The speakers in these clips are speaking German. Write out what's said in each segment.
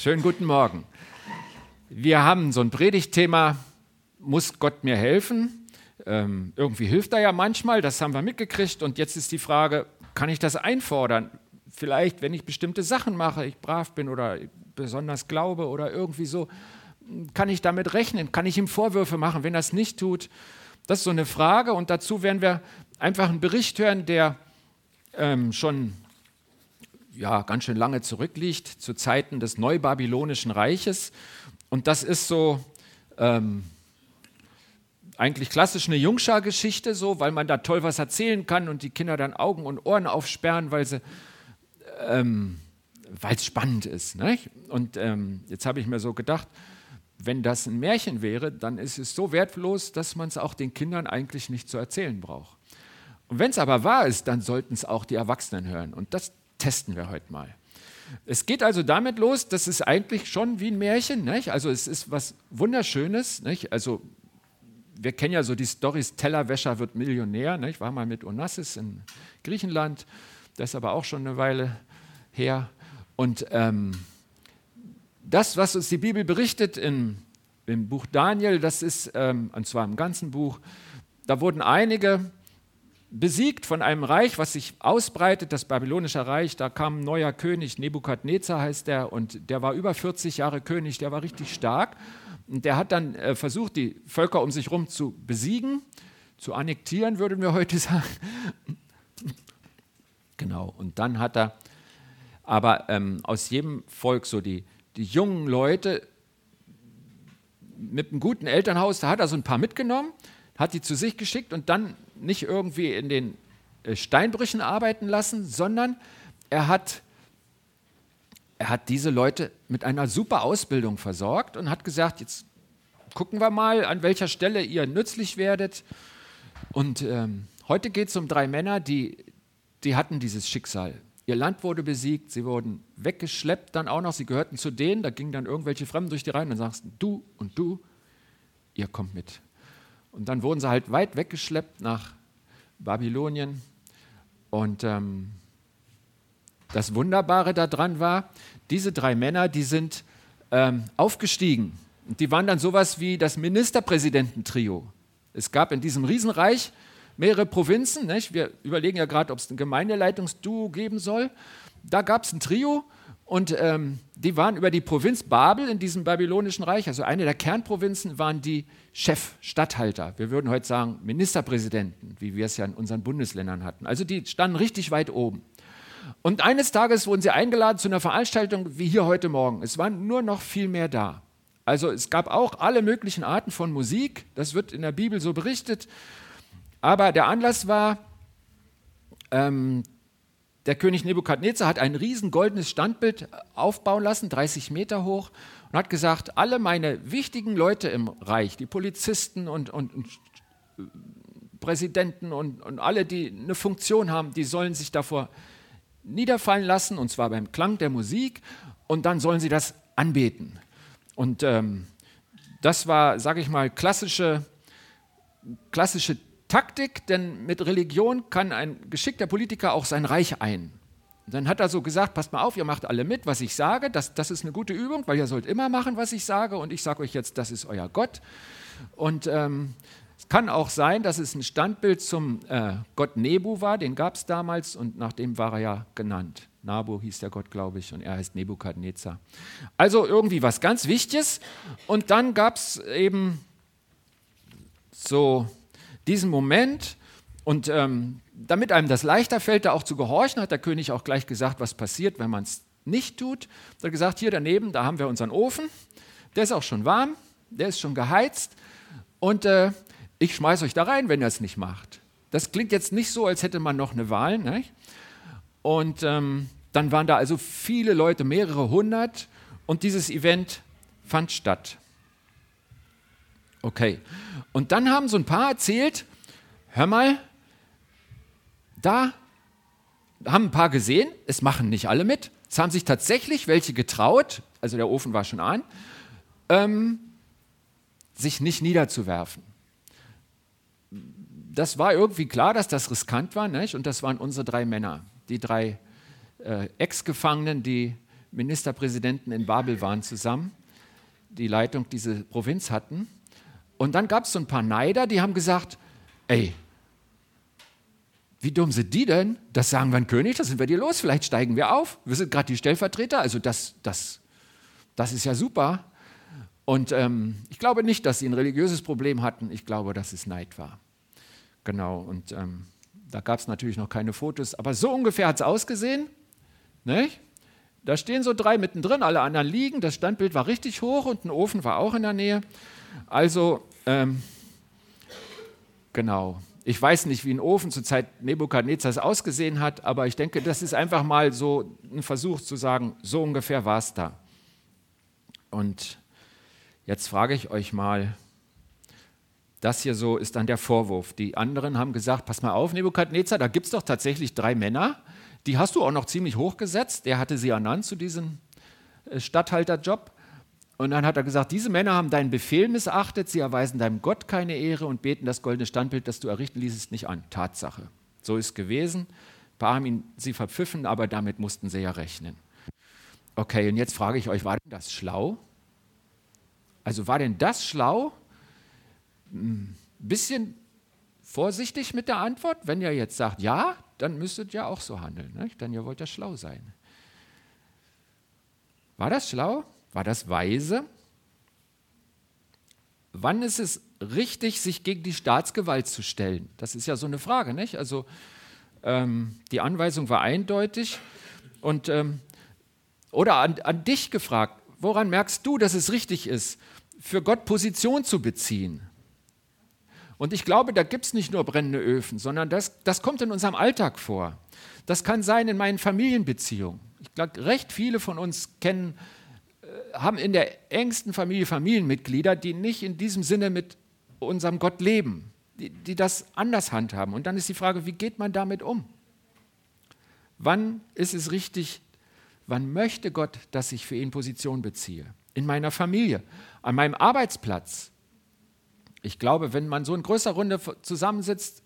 Schönen guten Morgen. Wir haben so ein Predigtthema, muss Gott mir helfen? Ähm, irgendwie hilft er ja manchmal, das haben wir mitgekriegt. Und jetzt ist die Frage, kann ich das einfordern? Vielleicht, wenn ich bestimmte Sachen mache, ich brav bin oder besonders glaube oder irgendwie so, kann ich damit rechnen? Kann ich ihm Vorwürfe machen, wenn er es nicht tut? Das ist so eine Frage. Und dazu werden wir einfach einen Bericht hören, der ähm, schon ja, ganz schön lange zurückliegt, zu Zeiten des Neubabylonischen Reiches. Und das ist so ähm, eigentlich klassisch eine Jungschar-Geschichte, so, weil man da toll was erzählen kann und die Kinder dann Augen und Ohren aufsperren, weil sie ähm, weil es spannend ist. Nicht? Und ähm, jetzt habe ich mir so gedacht, wenn das ein Märchen wäre, dann ist es so wertlos, dass man es auch den Kindern eigentlich nicht zu erzählen braucht. Und wenn es aber wahr ist, dann sollten es auch die Erwachsenen hören. Und das testen wir heute mal. Es geht also damit los, das ist eigentlich schon wie ein Märchen. Nicht? Also es ist was Wunderschönes. Nicht? Also wir kennen ja so die Storys, Tellerwäscher wird Millionär. Nicht? Ich war mal mit Onassis in Griechenland, das ist aber auch schon eine Weile her. Und ähm, das, was uns die Bibel berichtet in, im Buch Daniel, das ist, ähm, und zwar im ganzen Buch, da wurden einige besiegt von einem Reich, was sich ausbreitet, das babylonische Reich. Da kam ein neuer König, Nebukadnezar heißt der, und der war über 40 Jahre König, der war richtig stark. Und der hat dann äh, versucht, die Völker um sich herum zu besiegen, zu annektieren, würden wir heute sagen. genau, und dann hat er aber ähm, aus jedem Volk so die, die jungen Leute mit einem guten Elternhaus, da hat er so ein paar mitgenommen, hat die zu sich geschickt und dann nicht irgendwie in den äh, Steinbrüchen arbeiten lassen, sondern er hat, er hat diese Leute mit einer super Ausbildung versorgt und hat gesagt, jetzt gucken wir mal, an welcher Stelle ihr nützlich werdet. Und ähm, heute geht es um drei Männer, die, die hatten dieses Schicksal. Ihr Land wurde besiegt, sie wurden weggeschleppt dann auch noch, sie gehörten zu denen, da gingen dann irgendwelche Fremden durch die Reihen und sagst, du und du, ihr kommt mit. Und dann wurden sie halt weit weggeschleppt nach Babylonien. Und ähm, das Wunderbare daran war, diese drei Männer, die sind ähm, aufgestiegen. Und die waren dann sowas wie das Ministerpräsidententrio. Es gab in diesem Riesenreich mehrere Provinzen. Nicht? Wir überlegen ja gerade, ob es ein Gemeindeleitungsduo geben soll. Da gab es ein Trio und ähm, die waren über die Provinz Babel in diesem babylonischen Reich, also eine der Kernprovinzen, waren die Chefstatthalter. Wir würden heute sagen Ministerpräsidenten, wie wir es ja in unseren Bundesländern hatten. Also die standen richtig weit oben. Und eines Tages wurden sie eingeladen zu einer Veranstaltung wie hier heute Morgen. Es waren nur noch viel mehr da. Also es gab auch alle möglichen Arten von Musik, das wird in der Bibel so berichtet. Aber der Anlass war, ähm, der König Nebukadnezar hat ein riesen goldenes Standbild aufbauen lassen, 30 Meter hoch, und hat gesagt, alle meine wichtigen Leute im Reich, die Polizisten und, und, und Präsidenten und, und alle, die eine Funktion haben, die sollen sich davor niederfallen lassen, und zwar beim Klang der Musik, und dann sollen sie das anbeten. Und ähm, das war, sage ich mal, klassische, klassische Taktik, denn mit Religion kann ein geschickter Politiker auch sein Reich ein. Dann hat er so gesagt, passt mal auf, ihr macht alle mit, was ich sage, das, das ist eine gute Übung, weil ihr sollt immer machen, was ich sage und ich sage euch jetzt, das ist euer Gott. Und ähm, es kann auch sein, dass es ein Standbild zum äh, Gott Nebu war, den gab es damals und nach dem war er ja genannt. Nabu hieß der Gott, glaube ich, und er heißt Nebukadnezar. Also irgendwie was ganz Wichtiges. Und dann gab es eben so diesen Moment und ähm, damit einem das leichter fällt, da auch zu gehorchen, hat der König auch gleich gesagt, was passiert, wenn man es nicht tut. Er hat gesagt, hier daneben, da haben wir unseren Ofen, der ist auch schon warm, der ist schon geheizt und äh, ich schmeiße euch da rein, wenn ihr es nicht macht. Das klingt jetzt nicht so, als hätte man noch eine Wahl. Ne? Und ähm, dann waren da also viele Leute, mehrere hundert, und dieses Event fand statt. Okay. Und dann haben so ein paar erzählt, hör mal, da haben ein paar gesehen, es machen nicht alle mit. Es haben sich tatsächlich welche getraut, also der Ofen war schon an, ähm, sich nicht niederzuwerfen. Das war irgendwie klar, dass das riskant war, nicht? und das waren unsere drei Männer, die drei äh, Ex-Gefangenen, die Ministerpräsidenten in Babel waren zusammen, die Leitung dieser Provinz hatten. Und dann gab es so ein paar Neider, die haben gesagt, ey, wie dumm sind die denn? Das sagen wir ein König, da sind wir dir los, vielleicht steigen wir auf. Wir sind gerade die Stellvertreter, also das, das, das ist ja super. Und ähm, ich glaube nicht, dass sie ein religiöses Problem hatten, ich glaube, dass es Neid war. Genau, und ähm, da gab es natürlich noch keine Fotos, aber so ungefähr hat es ausgesehen. Nicht? Da stehen so drei mittendrin, alle anderen liegen. Das Standbild war richtig hoch und ein Ofen war auch in der Nähe. Also, ähm, genau. Ich weiß nicht, wie ein Ofen zur Zeit Nebukadnezars ausgesehen hat, aber ich denke, das ist einfach mal so ein Versuch zu sagen, so ungefähr war es da. Und jetzt frage ich euch mal, das hier so ist dann der Vorwurf. Die anderen haben gesagt, pass mal auf, Nebukadnezar, da gibt es doch tatsächlich drei Männer, die hast du auch noch ziemlich hochgesetzt. Der hatte sie ernannt zu diesem äh, Statthalterjob. Und dann hat er gesagt, diese Männer haben deinen Befehl missachtet, sie erweisen deinem Gott keine Ehre und beten das goldene Standbild, das du errichten ließest, nicht an. Tatsache. So ist es gewesen. Ein paar haben ihn, sie verpfiffen, aber damit mussten sie ja rechnen. Okay, und jetzt frage ich euch, war denn das schlau? Also war denn das schlau? Ein hm, bisschen vorsichtig mit der Antwort, wenn ihr jetzt sagt, ja, dann müsstet ihr auch so handeln, nicht? denn ihr wollt ja schlau sein. War das schlau? War das weise? Wann ist es richtig, sich gegen die Staatsgewalt zu stellen? Das ist ja so eine Frage, nicht? Also ähm, die Anweisung war eindeutig. Und, ähm, oder an, an dich gefragt, woran merkst du, dass es richtig ist, für Gott Position zu beziehen? Und ich glaube, da gibt es nicht nur brennende Öfen, sondern das, das kommt in unserem Alltag vor. Das kann sein in meinen Familienbeziehungen. Ich glaube, recht viele von uns kennen haben in der engsten Familie Familienmitglieder, die nicht in diesem Sinne mit unserem Gott leben, die, die das anders handhaben. Und dann ist die Frage, wie geht man damit um? Wann ist es richtig, wann möchte Gott, dass ich für ihn Position beziehe? In meiner Familie, an meinem Arbeitsplatz. Ich glaube, wenn man so in größerer Runde zusammensitzt,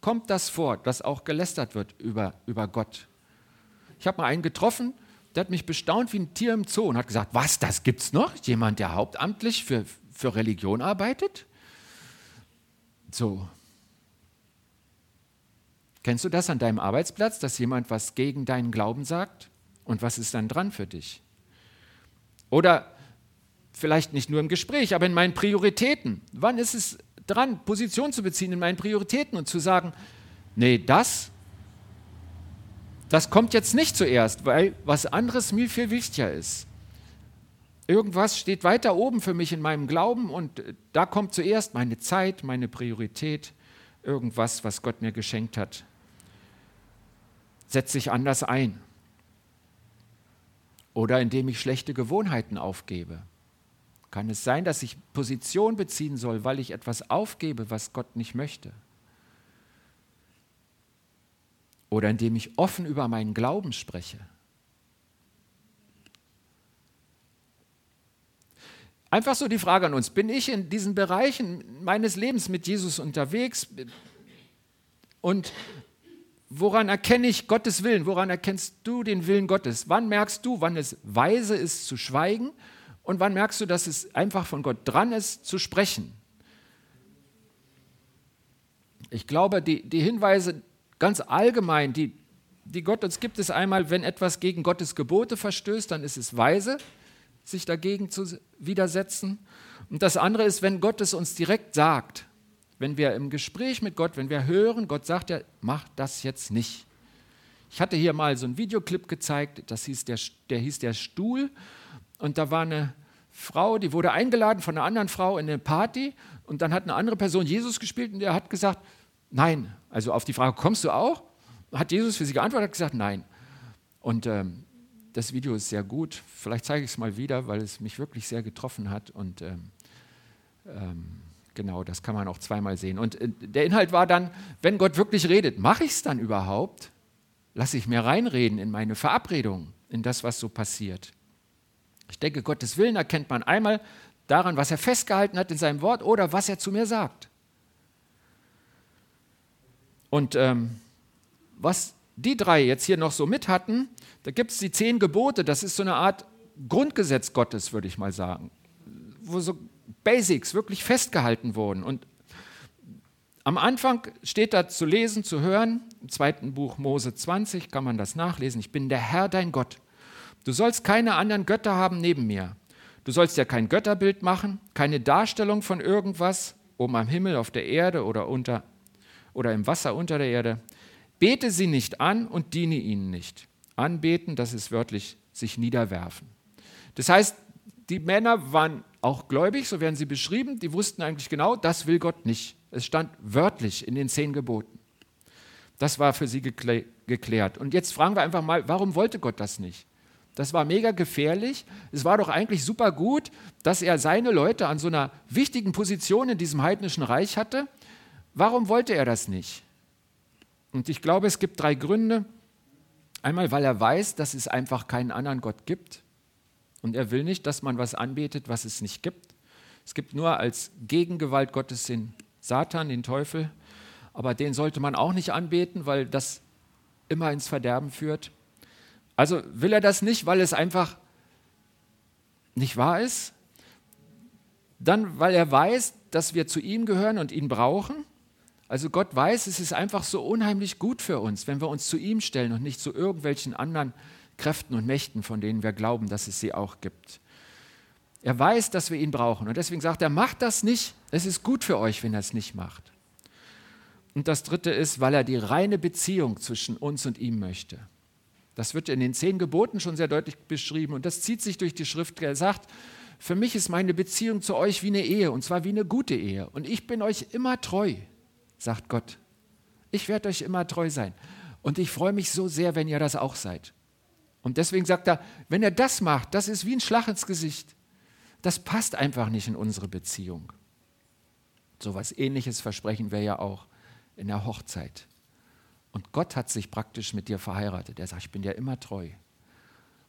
kommt das vor, dass auch gelästert wird über, über Gott. Ich habe mal einen getroffen, der hat mich bestaunt wie ein Tier im Zoo und hat gesagt, was, das gibt's noch? Jemand, der hauptamtlich für, für Religion arbeitet? So. Kennst du das an deinem Arbeitsplatz, dass jemand was gegen deinen Glauben sagt? Und was ist dann dran für dich? Oder vielleicht nicht nur im Gespräch, aber in meinen Prioritäten. Wann ist es dran, Position zu beziehen in meinen Prioritäten und zu sagen, nee, das das kommt jetzt nicht zuerst, weil was anderes mir viel wichtiger ist. Irgendwas steht weiter oben für mich in meinem Glauben und da kommt zuerst meine Zeit, meine Priorität, irgendwas, was Gott mir geschenkt hat. Setze ich anders ein. Oder indem ich schlechte Gewohnheiten aufgebe. Kann es sein, dass ich Position beziehen soll, weil ich etwas aufgebe, was Gott nicht möchte? Oder indem ich offen über meinen Glauben spreche. Einfach so die Frage an uns, bin ich in diesen Bereichen meines Lebens mit Jesus unterwegs und woran erkenne ich Gottes Willen? Woran erkennst du den Willen Gottes? Wann merkst du, wann es weise ist zu schweigen und wann merkst du, dass es einfach von Gott dran ist zu sprechen? Ich glaube, die, die Hinweise Ganz allgemein, die, die Gott uns gibt, ist einmal, wenn etwas gegen Gottes Gebote verstößt, dann ist es weise, sich dagegen zu widersetzen. Und das andere ist, wenn Gott es uns direkt sagt, wenn wir im Gespräch mit Gott, wenn wir hören, Gott sagt ja, mach das jetzt nicht. Ich hatte hier mal so einen Videoclip gezeigt, das hieß der, der hieß der Stuhl und da war eine Frau, die wurde eingeladen von einer anderen Frau in eine Party und dann hat eine andere Person Jesus gespielt und der hat gesagt, Nein. Also auf die Frage, kommst du auch? Hat Jesus für sie geantwortet, hat gesagt, nein. Und ähm, das Video ist sehr gut. Vielleicht zeige ich es mal wieder, weil es mich wirklich sehr getroffen hat. Und ähm, ähm, genau, das kann man auch zweimal sehen. Und äh, der Inhalt war dann, wenn Gott wirklich redet, mache ich es dann überhaupt? Lasse ich mir reinreden in meine Verabredung, in das, was so passiert? Ich denke, Gottes Willen erkennt man einmal daran, was er festgehalten hat in seinem Wort oder was er zu mir sagt. Und ähm, was die drei jetzt hier noch so mit hatten, da gibt es die zehn Gebote, das ist so eine Art Grundgesetz Gottes, würde ich mal sagen, wo so Basics wirklich festgehalten wurden. Und am Anfang steht da zu lesen, zu hören, im zweiten Buch Mose 20 kann man das nachlesen, ich bin der Herr dein Gott. Du sollst keine anderen Götter haben neben mir. Du sollst ja kein Götterbild machen, keine Darstellung von irgendwas, oben am Himmel, auf der Erde oder, unter, oder im Wasser unter der Erde. Bete sie nicht an und diene ihnen nicht. Anbeten, das ist wörtlich sich niederwerfen. Das heißt, die Männer waren auch gläubig, so werden sie beschrieben, die wussten eigentlich genau, das will Gott nicht. Es stand wörtlich in den zehn Geboten. Das war für sie geklärt. Und jetzt fragen wir einfach mal, warum wollte Gott das nicht? Das war mega gefährlich. Es war doch eigentlich super gut, dass er seine Leute an so einer wichtigen Position in diesem heidnischen Reich hatte. Warum wollte er das nicht? Und ich glaube, es gibt drei Gründe. Einmal, weil er weiß, dass es einfach keinen anderen Gott gibt. Und er will nicht, dass man was anbetet, was es nicht gibt. Es gibt nur als Gegengewalt Gottes den Satan, den Teufel. Aber den sollte man auch nicht anbeten, weil das immer ins Verderben führt. Also will er das nicht, weil es einfach nicht wahr ist. Dann, weil er weiß, dass wir zu ihm gehören und ihn brauchen. Also Gott weiß, es ist einfach so unheimlich gut für uns, wenn wir uns zu ihm stellen und nicht zu irgendwelchen anderen Kräften und Mächten, von denen wir glauben, dass es sie auch gibt. Er weiß, dass wir ihn brauchen und deswegen sagt er, macht das nicht. Es ist gut für euch, wenn er es nicht macht. Und das Dritte ist, weil er die reine Beziehung zwischen uns und ihm möchte. Das wird in den zehn Geboten schon sehr deutlich beschrieben und das zieht sich durch die Schrift. Er sagt, für mich ist meine Beziehung zu euch wie eine Ehe und zwar wie eine gute Ehe. Und ich bin euch immer treu, sagt Gott. Ich werde euch immer treu sein. Und ich freue mich so sehr, wenn ihr das auch seid. Und deswegen sagt er, wenn er das macht, das ist wie ein Schlag ins Gesicht. Das passt einfach nicht in unsere Beziehung. So etwas ähnliches versprechen wir ja auch in der Hochzeit. Und Gott hat sich praktisch mit dir verheiratet. Er sagt, ich bin dir immer treu.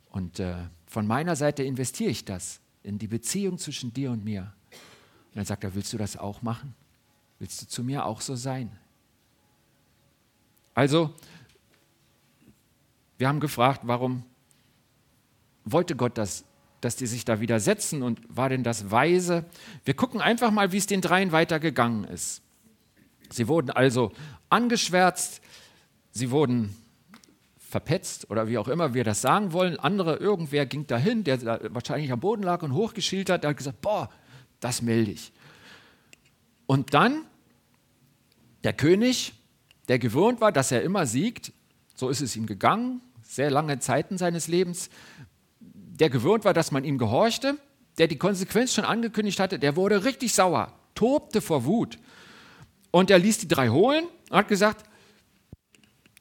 Und äh, von meiner Seite investiere ich das in die Beziehung zwischen dir und mir. Und dann sagt er, willst du das auch machen? Willst du zu mir auch so sein? Also, wir haben gefragt, warum wollte Gott das, dass die sich da widersetzen und war denn das weise? Wir gucken einfach mal, wie es den dreien weitergegangen ist. Sie wurden also angeschwärzt, Sie wurden verpetzt oder wie auch immer wir das sagen wollen. Andere, irgendwer ging dahin, der wahrscheinlich am Boden lag und hochgeschielt hat, der hat gesagt, boah, das melde ich. Und dann der König, der gewohnt war, dass er immer siegt, so ist es ihm gegangen, sehr lange Zeiten seines Lebens, der gewohnt war, dass man ihm gehorchte, der die Konsequenz schon angekündigt hatte, der wurde richtig sauer, tobte vor Wut. Und er ließ die drei holen und hat gesagt,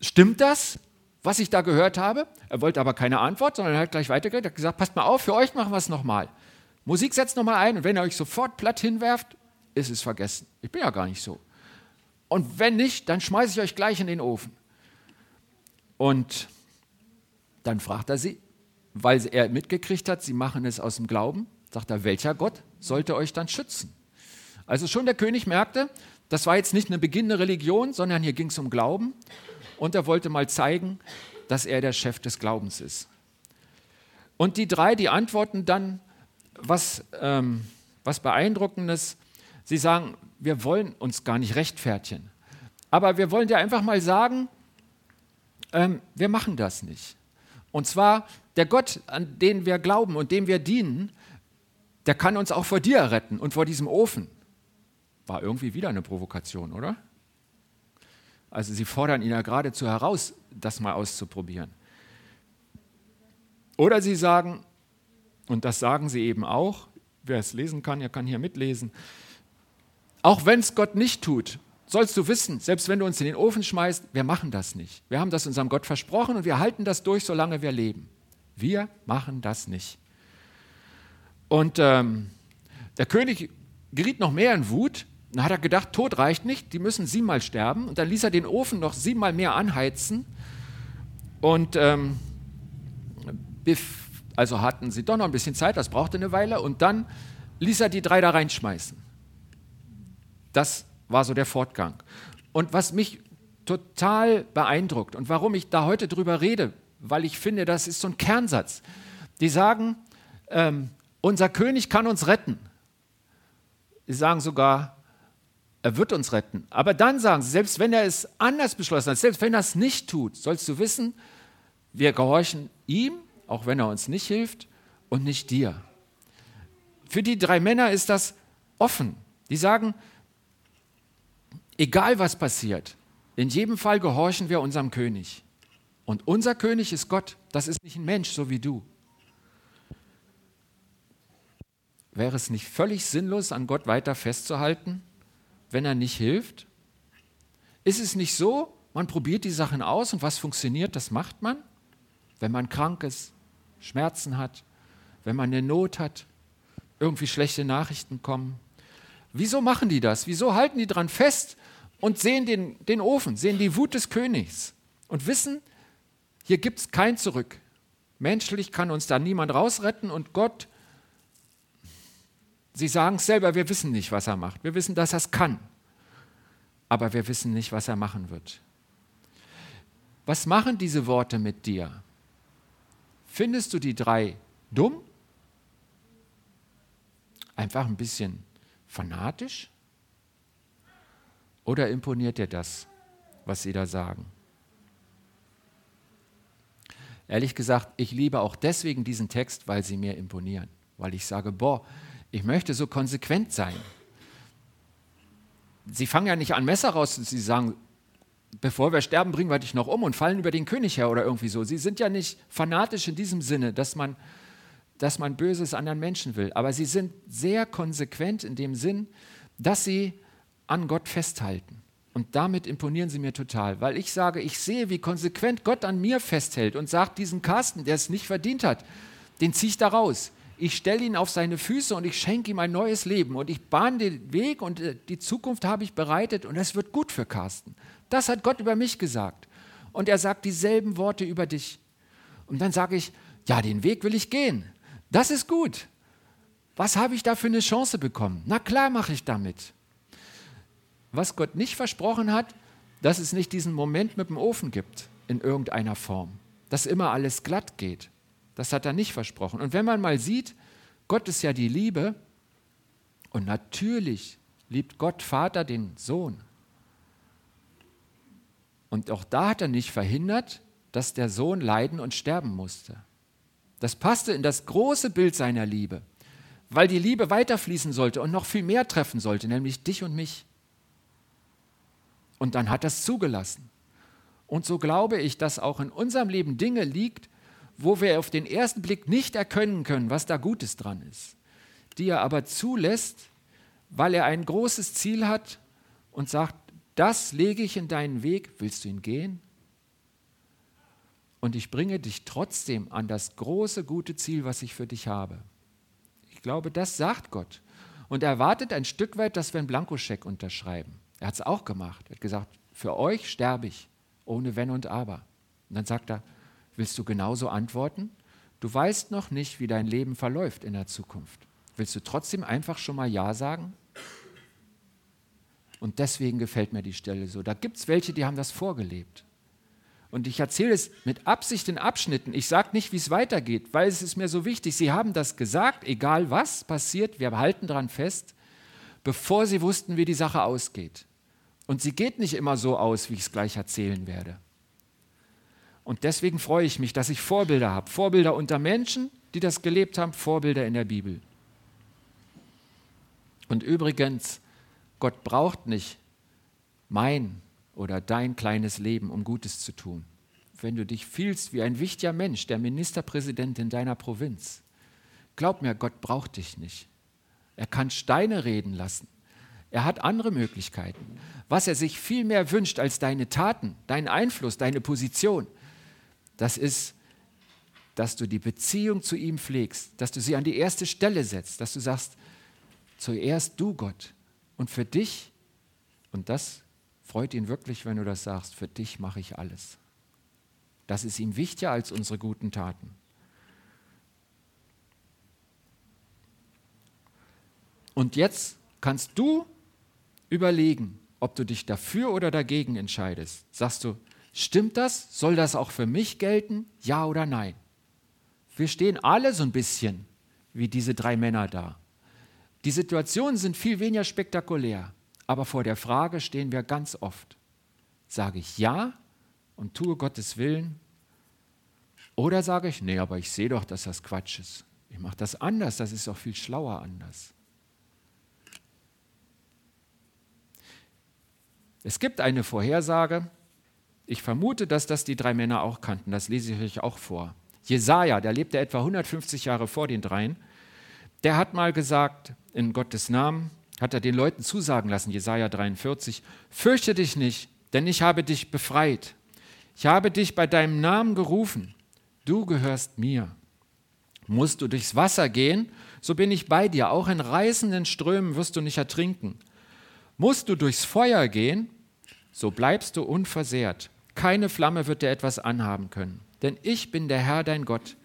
Stimmt das, was ich da gehört habe? Er wollte aber keine Antwort, sondern er hat gleich weitergeredet. Er hat gesagt, passt mal auf, für euch machen wir es nochmal. Musik setzt nochmal ein und wenn ihr euch sofort platt hinwerft, ist es vergessen. Ich bin ja gar nicht so. Und wenn nicht, dann schmeiße ich euch gleich in den Ofen. Und dann fragt er sie, weil er mitgekriegt hat, sie machen es aus dem Glauben, sagt er, welcher Gott sollte euch dann schützen? Also schon der König merkte, das war jetzt nicht eine beginnende Religion, sondern hier ging es um Glauben und er wollte mal zeigen, dass er der Chef des Glaubens ist. Und die drei, die antworten dann was, ähm, was Beeindruckendes. Sie sagen, wir wollen uns gar nicht rechtfertigen. Aber wir wollen dir einfach mal sagen, ähm, wir machen das nicht. Und zwar, der Gott, an den wir glauben und dem wir dienen, der kann uns auch vor dir retten und vor diesem Ofen. War irgendwie wieder eine Provokation, oder? Also sie fordern ihn ja geradezu heraus, das mal auszuprobieren. Oder sie sagen, und das sagen sie eben auch, wer es lesen kann, der kann hier mitlesen, auch wenn es Gott nicht tut, sollst du wissen, selbst wenn du uns in den Ofen schmeißt, wir machen das nicht. Wir haben das unserem Gott versprochen und wir halten das durch, solange wir leben. Wir machen das nicht. Und ähm, der König geriet noch mehr in Wut dann hat er gedacht, Tod reicht nicht, die müssen siebenmal sterben. Und dann ließ er den Ofen noch siebenmal mehr anheizen. Und ähm, also hatten sie doch noch ein bisschen Zeit, das brauchte eine Weile. Und dann ließ er die drei da reinschmeißen. Das war so der Fortgang. Und was mich total beeindruckt. Und warum ich da heute drüber rede, weil ich finde, das ist so ein Kernsatz. Die sagen, ähm, unser König kann uns retten. Sie sagen sogar, er wird uns retten. Aber dann sagen sie, selbst wenn er es anders beschlossen hat, selbst wenn er es nicht tut, sollst du wissen, wir gehorchen ihm, auch wenn er uns nicht hilft, und nicht dir. Für die drei Männer ist das offen. Die sagen, egal was passiert, in jedem Fall gehorchen wir unserem König. Und unser König ist Gott. Das ist nicht ein Mensch, so wie du. Wäre es nicht völlig sinnlos, an Gott weiter festzuhalten, wenn er nicht hilft? Ist es nicht so, man probiert die Sachen aus und was funktioniert, das macht man? Wenn man krank ist, Schmerzen hat, wenn man eine Not hat, irgendwie schlechte Nachrichten kommen. Wieso machen die das? Wieso halten die dran fest und sehen den, den Ofen, sehen die Wut des Königs und wissen, hier gibt es kein Zurück. Menschlich kann uns da niemand rausretten und Gott Sie sagen es selber, wir wissen nicht, was er macht. Wir wissen, dass er es kann. Aber wir wissen nicht, was er machen wird. Was machen diese Worte mit dir? Findest du die drei dumm? Einfach ein bisschen fanatisch? Oder imponiert dir das, was sie da sagen? Ehrlich gesagt, ich liebe auch deswegen diesen Text, weil sie mir imponieren. Weil ich sage, boah, ich möchte so konsequent sein. Sie fangen ja nicht an Messer raus und sie sagen, bevor wir sterben, bringen wir dich noch um und fallen über den König her oder irgendwie so. Sie sind ja nicht fanatisch in diesem Sinne, dass man, dass man Böses anderen Menschen will. Aber sie sind sehr konsequent in dem Sinn, dass sie an Gott festhalten. Und damit imponieren sie mir total, weil ich sage, ich sehe, wie konsequent Gott an mir festhält und sagt, diesen Carsten, der es nicht verdient hat, den ziehe ich da raus ich stelle ihn auf seine Füße und ich schenke ihm ein neues Leben und ich bahne den Weg und äh, die Zukunft habe ich bereitet und es wird gut für Carsten. Das hat Gott über mich gesagt. Und er sagt dieselben Worte über dich. Und dann sage ich, ja, den Weg will ich gehen. Das ist gut. Was habe ich da für eine Chance bekommen? Na klar mache ich damit. Was Gott nicht versprochen hat, dass es nicht diesen Moment mit dem Ofen gibt in irgendeiner Form, dass immer alles glatt geht. Das hat er nicht versprochen. Und wenn man mal sieht, Gott ist ja die Liebe und natürlich liebt Gott Vater den Sohn. Und auch da hat er nicht verhindert, dass der Sohn leiden und sterben musste. Das passte in das große Bild seiner Liebe, weil die Liebe weiterfließen sollte und noch viel mehr treffen sollte, nämlich dich und mich. Und dann hat er es zugelassen. Und so glaube ich, dass auch in unserem Leben Dinge liegt, wo wir auf den ersten Blick nicht erkennen können, was da Gutes dran ist, die er aber zulässt, weil er ein großes Ziel hat und sagt, das lege ich in deinen Weg, willst du ihn gehen? Und ich bringe dich trotzdem an das große, gute Ziel, was ich für dich habe. Ich glaube, das sagt Gott. Und er erwartet ein Stück weit, dass wir einen Blankoscheck unterschreiben. Er hat es auch gemacht. Er hat gesagt, für euch sterbe ich, ohne Wenn und Aber. Und dann sagt er, Willst du genauso antworten? Du weißt noch nicht, wie dein Leben verläuft in der Zukunft. Willst du trotzdem einfach schon mal Ja sagen? Und deswegen gefällt mir die Stelle so. Da gibt es welche, die haben das vorgelebt. Und ich erzähle es mit Absicht in Abschnitten. Ich sage nicht, wie es weitergeht, weil es ist mir so wichtig. Sie haben das gesagt, egal was passiert, wir halten daran fest, bevor sie wussten, wie die Sache ausgeht. Und sie geht nicht immer so aus, wie ich es gleich erzählen werde. Und deswegen freue ich mich, dass ich Vorbilder habe. Vorbilder unter Menschen, die das gelebt haben, Vorbilder in der Bibel. Und übrigens, Gott braucht nicht mein oder dein kleines Leben, um Gutes zu tun. Wenn du dich fühlst wie ein wichtiger Mensch, der Ministerpräsident in deiner Provinz, glaub mir, Gott braucht dich nicht. Er kann Steine reden lassen. Er hat andere Möglichkeiten. Was er sich viel mehr wünscht als deine Taten, deinen Einfluss, deine Position, das ist, dass du die Beziehung zu ihm pflegst, dass du sie an die erste Stelle setzt, dass du sagst, zuerst du Gott und für dich, und das freut ihn wirklich, wenn du das sagst, für dich mache ich alles. Das ist ihm wichtiger als unsere guten Taten. Und jetzt kannst du überlegen, ob du dich dafür oder dagegen entscheidest. Sagst du, stimmt das? Soll das auch für mich gelten? Ja oder nein? Wir stehen alle so ein bisschen wie diese drei Männer da. Die Situationen sind viel weniger spektakulär, aber vor der Frage stehen wir ganz oft. Sage ich ja und tue Gottes Willen? Oder sage ich, nee, aber ich sehe doch, dass das Quatsch ist. Ich mache das anders, das ist doch viel schlauer anders. Es gibt eine Vorhersage. Ich vermute, dass das die drei Männer auch kannten. Das lese ich euch auch vor. Jesaja, der lebte etwa 150 Jahre vor den dreien, der hat mal gesagt, in Gottes Namen, hat er den Leuten zusagen lassen, Jesaja 43, fürchte dich nicht, denn ich habe dich befreit. Ich habe dich bei deinem Namen gerufen. Du gehörst mir. Musst du durchs Wasser gehen, so bin ich bei dir. Auch in reißenden Strömen wirst du nicht ertrinken. Musst du durchs Feuer gehen, so bleibst du unversehrt. Keine Flamme wird dir etwas anhaben können. Denn ich bin der Herr dein Gott.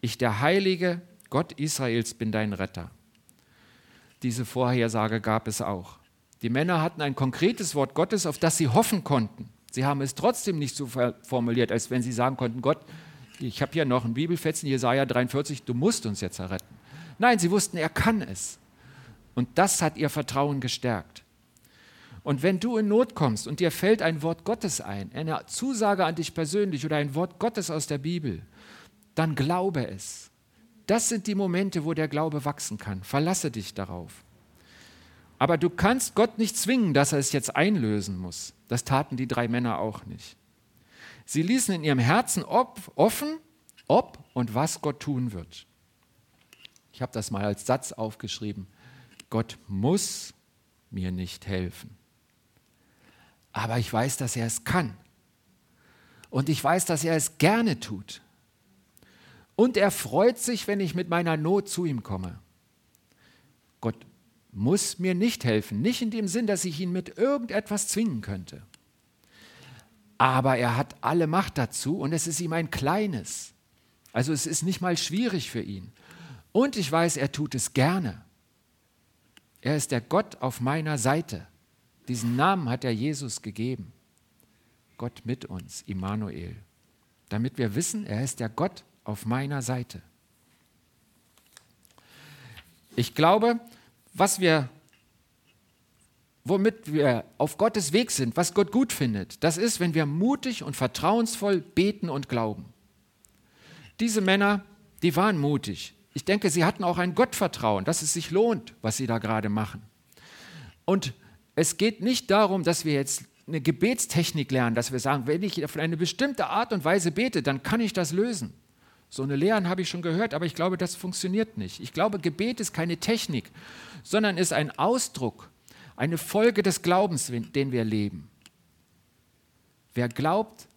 Ich, der Heilige, Gott Israels, bin dein Retter. Diese Vorhersage gab es auch. Die Männer hatten ein konkretes Wort Gottes, auf das sie hoffen konnten. Sie haben es trotzdem nicht so formuliert, als wenn sie sagen konnten, Gott, ich habe hier noch ein Bibelfetzen, Jesaja 43, du musst uns jetzt erretten. Nein, sie wussten, er kann es. Und das hat ihr Vertrauen gestärkt. Und wenn du in Not kommst und dir fällt ein Wort Gottes ein, eine Zusage an dich persönlich oder ein Wort Gottes aus der Bibel, dann glaube es. Das sind die Momente, wo der Glaube wachsen kann. Verlasse dich darauf. Aber du kannst Gott nicht zwingen, dass er es jetzt einlösen muss. Das taten die drei Männer auch nicht. Sie ließen in ihrem Herzen offen, ob und was Gott tun wird. Ich habe das mal als Satz aufgeschrieben. Gott muss mir nicht helfen. Aber ich weiß, dass er es kann. Und ich weiß, dass er es gerne tut. Und er freut sich, wenn ich mit meiner Not zu ihm komme. Gott muss mir nicht helfen, nicht in dem Sinn, dass ich ihn mit irgendetwas zwingen könnte. Aber er hat alle Macht dazu und es ist ihm ein kleines. Also es ist nicht mal schwierig für ihn. Und ich weiß, er tut es gerne. Er ist der Gott auf meiner Seite. Diesen Namen hat er Jesus gegeben. Gott mit uns, Immanuel. Damit wir wissen, er ist der Gott auf meiner Seite. Ich glaube, was wir, womit wir auf Gottes Weg sind, was Gott gut findet, das ist, wenn wir mutig und vertrauensvoll beten und glauben. Diese Männer, die waren mutig. Ich denke, sie hatten auch ein Gottvertrauen, dass es sich lohnt, was sie da gerade machen. Und es geht nicht darum, dass wir jetzt eine Gebetstechnik lernen, dass wir sagen, wenn ich auf eine bestimmte Art und Weise bete, dann kann ich das lösen. So eine Lehren habe ich schon gehört, aber ich glaube, das funktioniert nicht. Ich glaube, Gebet ist keine Technik, sondern ist ein Ausdruck, eine Folge des Glaubens, den wir leben. Wer glaubt,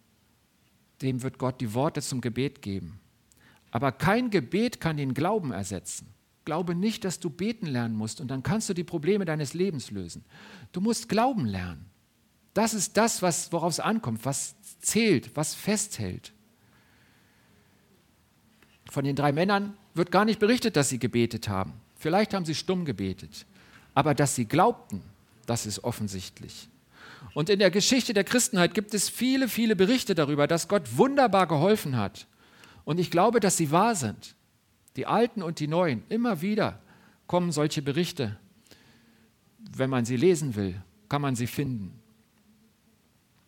dem wird Gott die Worte zum Gebet geben. Aber kein Gebet kann den Glauben ersetzen. Glaube nicht, dass du beten lernen musst und dann kannst du die Probleme deines Lebens lösen. Du musst Glauben lernen. Das ist das, worauf es ankommt, was zählt, was festhält. Von den drei Männern wird gar nicht berichtet, dass sie gebetet haben. Vielleicht haben sie stumm gebetet. Aber dass sie glaubten, das ist offensichtlich. Und in der Geschichte der Christenheit gibt es viele, viele Berichte darüber, dass Gott wunderbar geholfen hat. Und ich glaube, dass sie wahr sind. Die Alten und die Neuen, immer wieder kommen solche Berichte. Wenn man sie lesen will, kann man sie finden.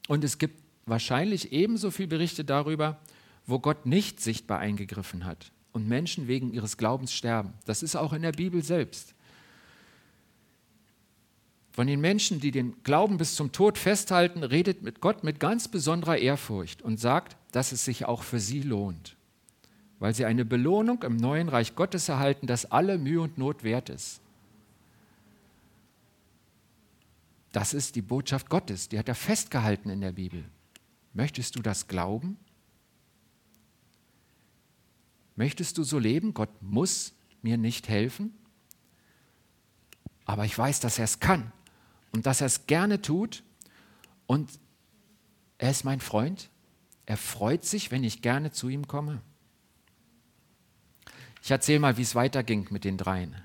Und es gibt wahrscheinlich ebenso viele Berichte darüber, wo Gott nicht sichtbar eingegriffen hat und Menschen wegen ihres Glaubens sterben. Das ist auch in der Bibel selbst. Von den Menschen, die den Glauben bis zum Tod festhalten, redet mit Gott mit ganz besonderer Ehrfurcht und sagt, dass es sich auch für sie lohnt, weil sie eine Belohnung im neuen Reich Gottes erhalten, das alle Mühe und Not wert ist. Das ist die Botschaft Gottes, die hat er festgehalten in der Bibel. Möchtest du das glauben? Möchtest du so leben? Gott muss mir nicht helfen, aber ich weiß, dass er es kann und dass er es gerne tut und er ist mein Freund. Er freut sich, wenn ich gerne zu ihm komme. Ich erzähle mal, wie es weiterging mit den dreien.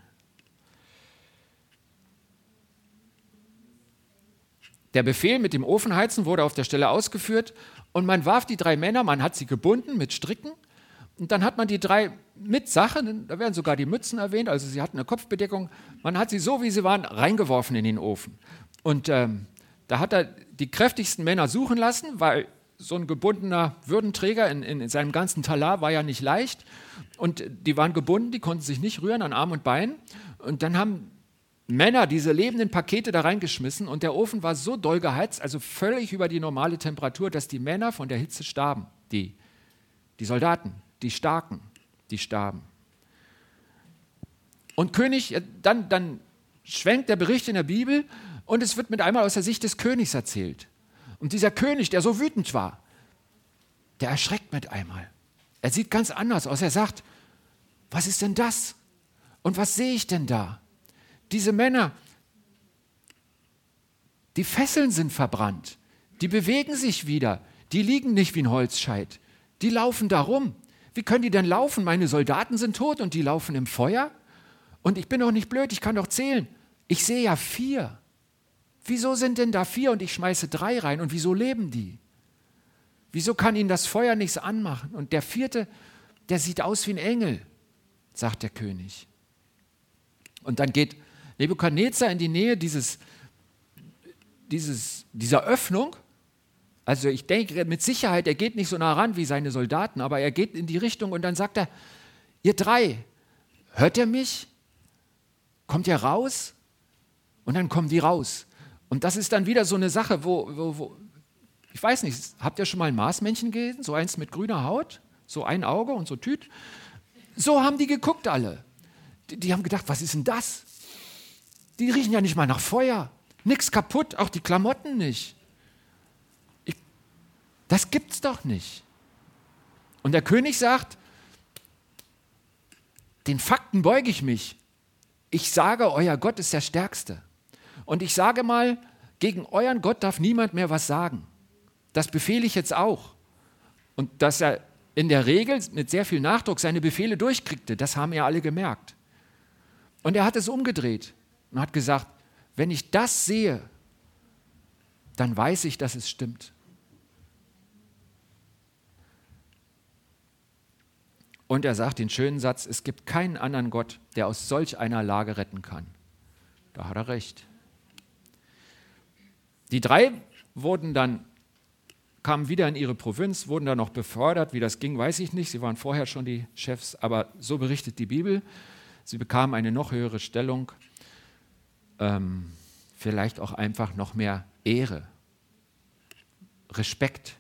Der Befehl mit dem Ofenheizen wurde auf der Stelle ausgeführt und man warf die drei Männer, man hat sie gebunden mit Stricken und dann hat man die drei mit Sachen, da werden sogar die Mützen erwähnt, also sie hatten eine Kopfbedeckung, man hat sie so, wie sie waren, reingeworfen in den Ofen. Und ähm, da hat er die kräftigsten Männer suchen lassen, weil so ein gebundener Würdenträger in, in, in, seinem ganzen Talar war ja nicht leicht. Und die waren gebunden, die konnten sich nicht rühren an Arm und Bein. Und dann haben Männer diese lebenden Pakete da reingeschmissen und der Ofen war so doll geheizt, also völlig über die normale Temperatur, dass die Männer von der Hitze starben. Die, die Soldaten, die Starken, die starben. Und König, dann, dann schwenkt der Bericht in der Bibel und es wird mit einmal aus der Sicht des Königs erzählt. Und dieser König, der so wütend war, der erschreckt mit einmal. Er sieht ganz anders aus. Er sagt, was ist denn das? Und was sehe ich denn da? Diese Männer, die Fesseln sind verbrannt, die bewegen sich wieder, die liegen nicht wie ein Holzscheit, die laufen da rum. Wie können die denn laufen? Meine Soldaten sind tot und die laufen im Feuer? Und ich bin doch nicht blöd, ich kann doch zählen. Ich sehe ja vier. Wieso sind denn da vier und ich schmeiße drei rein und wieso leben die? Wieso kann ihnen das Feuer nichts anmachen? Und der vierte, der sieht aus wie ein Engel, sagt der König. Und dann geht Nebukadnezar in die Nähe dieses, dieses, dieser Öffnung. Also ich denke mit Sicherheit, er geht nicht so nah ran wie seine Soldaten, aber er geht in die Richtung und dann sagt er, ihr drei, hört ihr mich? Kommt ihr raus? Und dann kommen die raus. Und das ist dann wieder so eine Sache, wo, wo, wo ich weiß nicht, habt ihr schon mal ein Marsmännchen gesehen? So eins mit grüner Haut, so ein Auge und so Tüt. So haben die geguckt alle. Die, die haben gedacht, was ist denn das? Die riechen ja nicht mal nach Feuer. Nichts kaputt, auch die Klamotten nicht. Ich, das gibt's doch nicht. Und der König sagt, den Fakten beuge ich mich. Ich sage, euer Gott ist der Stärkste. Und ich sage mal, gegen euren Gott darf niemand mehr was sagen. Das befehle ich jetzt auch. Und dass er in der Regel mit sehr viel Nachdruck seine Befehle durchkriegte, das haben ja alle gemerkt. Und er hat es umgedreht und hat gesagt, wenn ich das sehe, dann weiß ich, dass es stimmt. Und er sagt den schönen Satz, es gibt keinen anderen Gott, der aus solch einer Lage retten kann. Da hat er recht. Die drei wurden dann, kamen wieder in ihre Provinz, wurden dann noch befördert. Wie das ging, weiß ich nicht. Sie waren vorher schon die Chefs, aber so berichtet die Bibel. Sie bekamen eine noch höhere Stellung ähm, vielleicht auch einfach noch mehr Ehre, Respekt,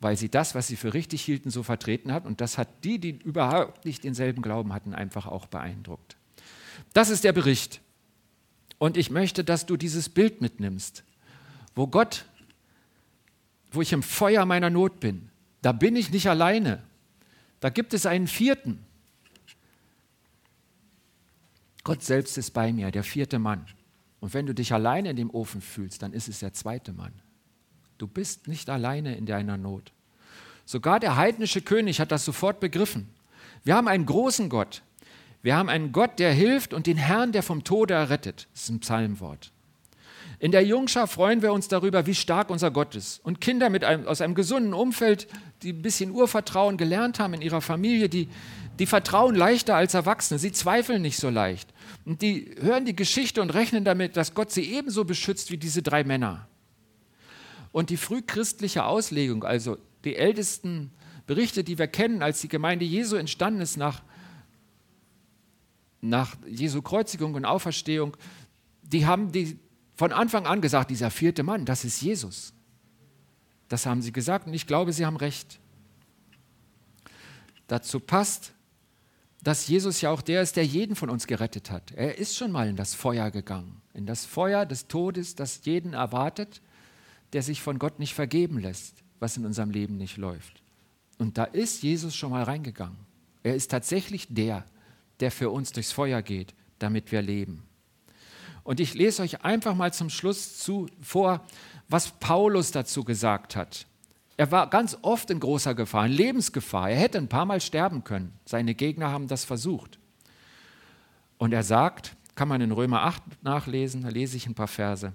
weil sie das, was sie für richtig hielten, so vertreten hat. Und das hat die, die überhaupt nicht denselben Glauben hatten, einfach auch beeindruckt. Das ist der Bericht. Und ich möchte, dass du dieses Bild mitnimmst, wo Gott, wo ich im Feuer meiner Not bin, da bin ich nicht alleine. Da gibt es einen vierten. Gott selbst ist bei mir, der vierte Mann. Und wenn du dich alleine in dem Ofen fühlst, dann ist es der zweite Mann. Du bist nicht alleine in deiner Not. Sogar der heidnische König hat das sofort begriffen. Wir haben einen großen Gott. Wir haben einen Gott, der hilft und den Herrn, der vom Tode errettet. Das ist ein Psalmwort. In der Jungschar freuen wir uns darüber, wie stark unser Gott ist. Und Kinder einem, aus einem gesunden Umfeld, die ein bisschen Urvertrauen gelernt haben in ihrer Familie, die, die vertrauen leichter als Erwachsene. Sie zweifeln nicht so leicht. Und die hören die Geschichte und rechnen damit, dass Gott sie ebenso beschützt wie diese drei Männer. Und die frühchristliche Auslegung, also die ältesten Berichte, die wir kennen, als die Gemeinde Jesu entstanden ist nach, nach Jesu Kreuzigung und Auferstehung, die haben die von Anfang an gesagt, dieser vierte Mann, das ist Jesus. Das haben sie gesagt und ich glaube, sie haben recht. Dazu passt, dass Jesus ja auch der ist, der jeden von uns gerettet hat. Er ist schon mal in das Feuer gegangen, in das Feuer des Todes, das jeden erwartet, der sich von Gott nicht vergeben lässt, was in unserem Leben nicht läuft. Und da ist Jesus schon mal reingegangen. Er ist tatsächlich der, der für uns durchs Feuer geht, damit wir leben. Und ich lese euch einfach mal zum Schluss zu, vor, was Paulus dazu gesagt hat. Er war ganz oft in großer Gefahr, in Lebensgefahr. Er hätte ein paar Mal sterben können. Seine Gegner haben das versucht. Und er sagt, kann man in Römer 8 nachlesen, da lese ich ein paar Verse.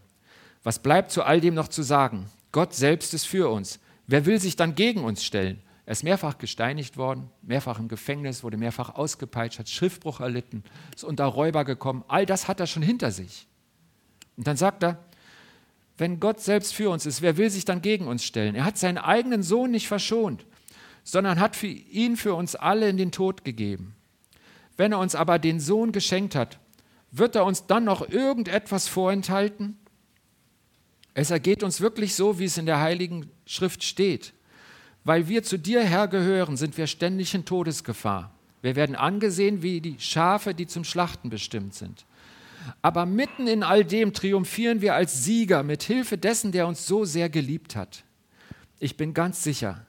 Was bleibt zu all dem noch zu sagen? Gott selbst ist für uns. Wer will sich dann gegen uns stellen? Er ist mehrfach gesteinigt worden, mehrfach im Gefängnis, wurde mehrfach ausgepeitscht, hat Schriftbruch erlitten, ist unter Räuber gekommen. All das hat er schon hinter sich. Und dann sagt er, wenn Gott selbst für uns ist, wer will sich dann gegen uns stellen? Er hat seinen eigenen Sohn nicht verschont, sondern hat für ihn für uns alle in den Tod gegeben. Wenn er uns aber den Sohn geschenkt hat, wird er uns dann noch irgendetwas vorenthalten? Es ergeht uns wirklich so, wie es in der Heiligen Schrift steht. Weil wir zu dir, Herr, gehören, sind wir ständig in Todesgefahr. Wir werden angesehen wie die Schafe, die zum Schlachten bestimmt sind. Aber mitten in all dem triumphieren wir als Sieger mit Hilfe dessen, der uns so sehr geliebt hat. Ich bin ganz sicher,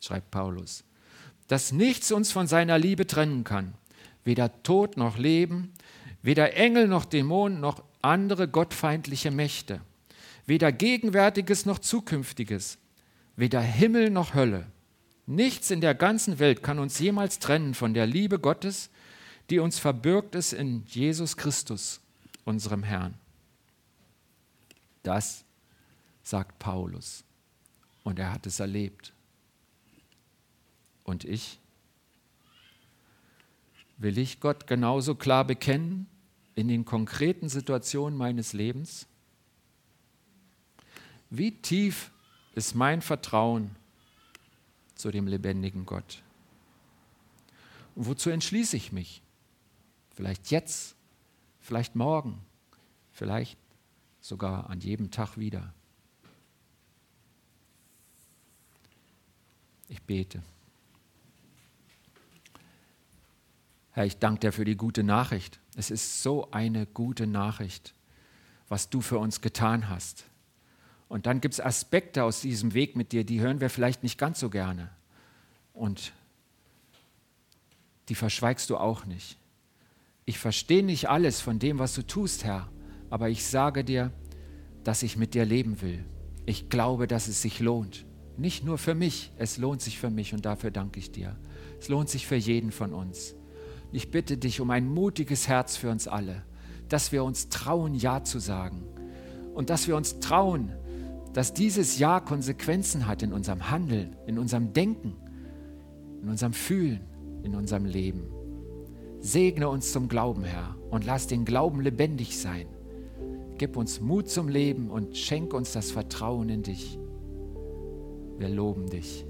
schreibt Paulus, dass nichts uns von seiner Liebe trennen kann. Weder Tod noch Leben, weder Engel noch Dämonen noch andere gottfeindliche Mächte weder Gegenwärtiges noch Zukünftiges, weder Himmel noch Hölle. Nichts in der ganzen Welt kann uns jemals trennen von der Liebe Gottes, die uns verbürgt ist in Jesus Christus, unserem Herrn. Das sagt Paulus und er hat es erlebt. Und ich? Will ich Gott genauso klar bekennen in den konkreten Situationen meines Lebens? Wie tief ist mein Vertrauen zu dem lebendigen Gott? Und wozu entschließe ich mich? Vielleicht jetzt, vielleicht morgen, vielleicht sogar an jedem Tag wieder. Ich bete. Herr, ich danke dir für die gute Nachricht. Es ist so eine gute Nachricht, was du für uns getan hast. Und dann gibt es Aspekte aus diesem Weg mit dir, die hören wir vielleicht nicht ganz so gerne. Und die verschweigst du auch nicht. Ich verstehe nicht alles von dem, was du tust, Herr, aber ich sage dir, dass ich mit dir leben will. Ich glaube, dass es sich lohnt. Nicht nur für mich, es lohnt sich für mich und dafür danke ich dir. Es lohnt sich für jeden von uns. Ich bitte dich um ein mutiges Herz für uns alle, dass wir uns trauen, Ja zu sagen und dass wir uns trauen, dass dieses Ja Konsequenzen hat in unserem Handeln, in unserem Denken, in unserem Fühlen, in unserem Leben. Segne uns zum Glauben, Herr, und lass den Glauben lebendig sein. Gib uns Mut zum Leben und schenk uns das Vertrauen in dich. Wir loben dich.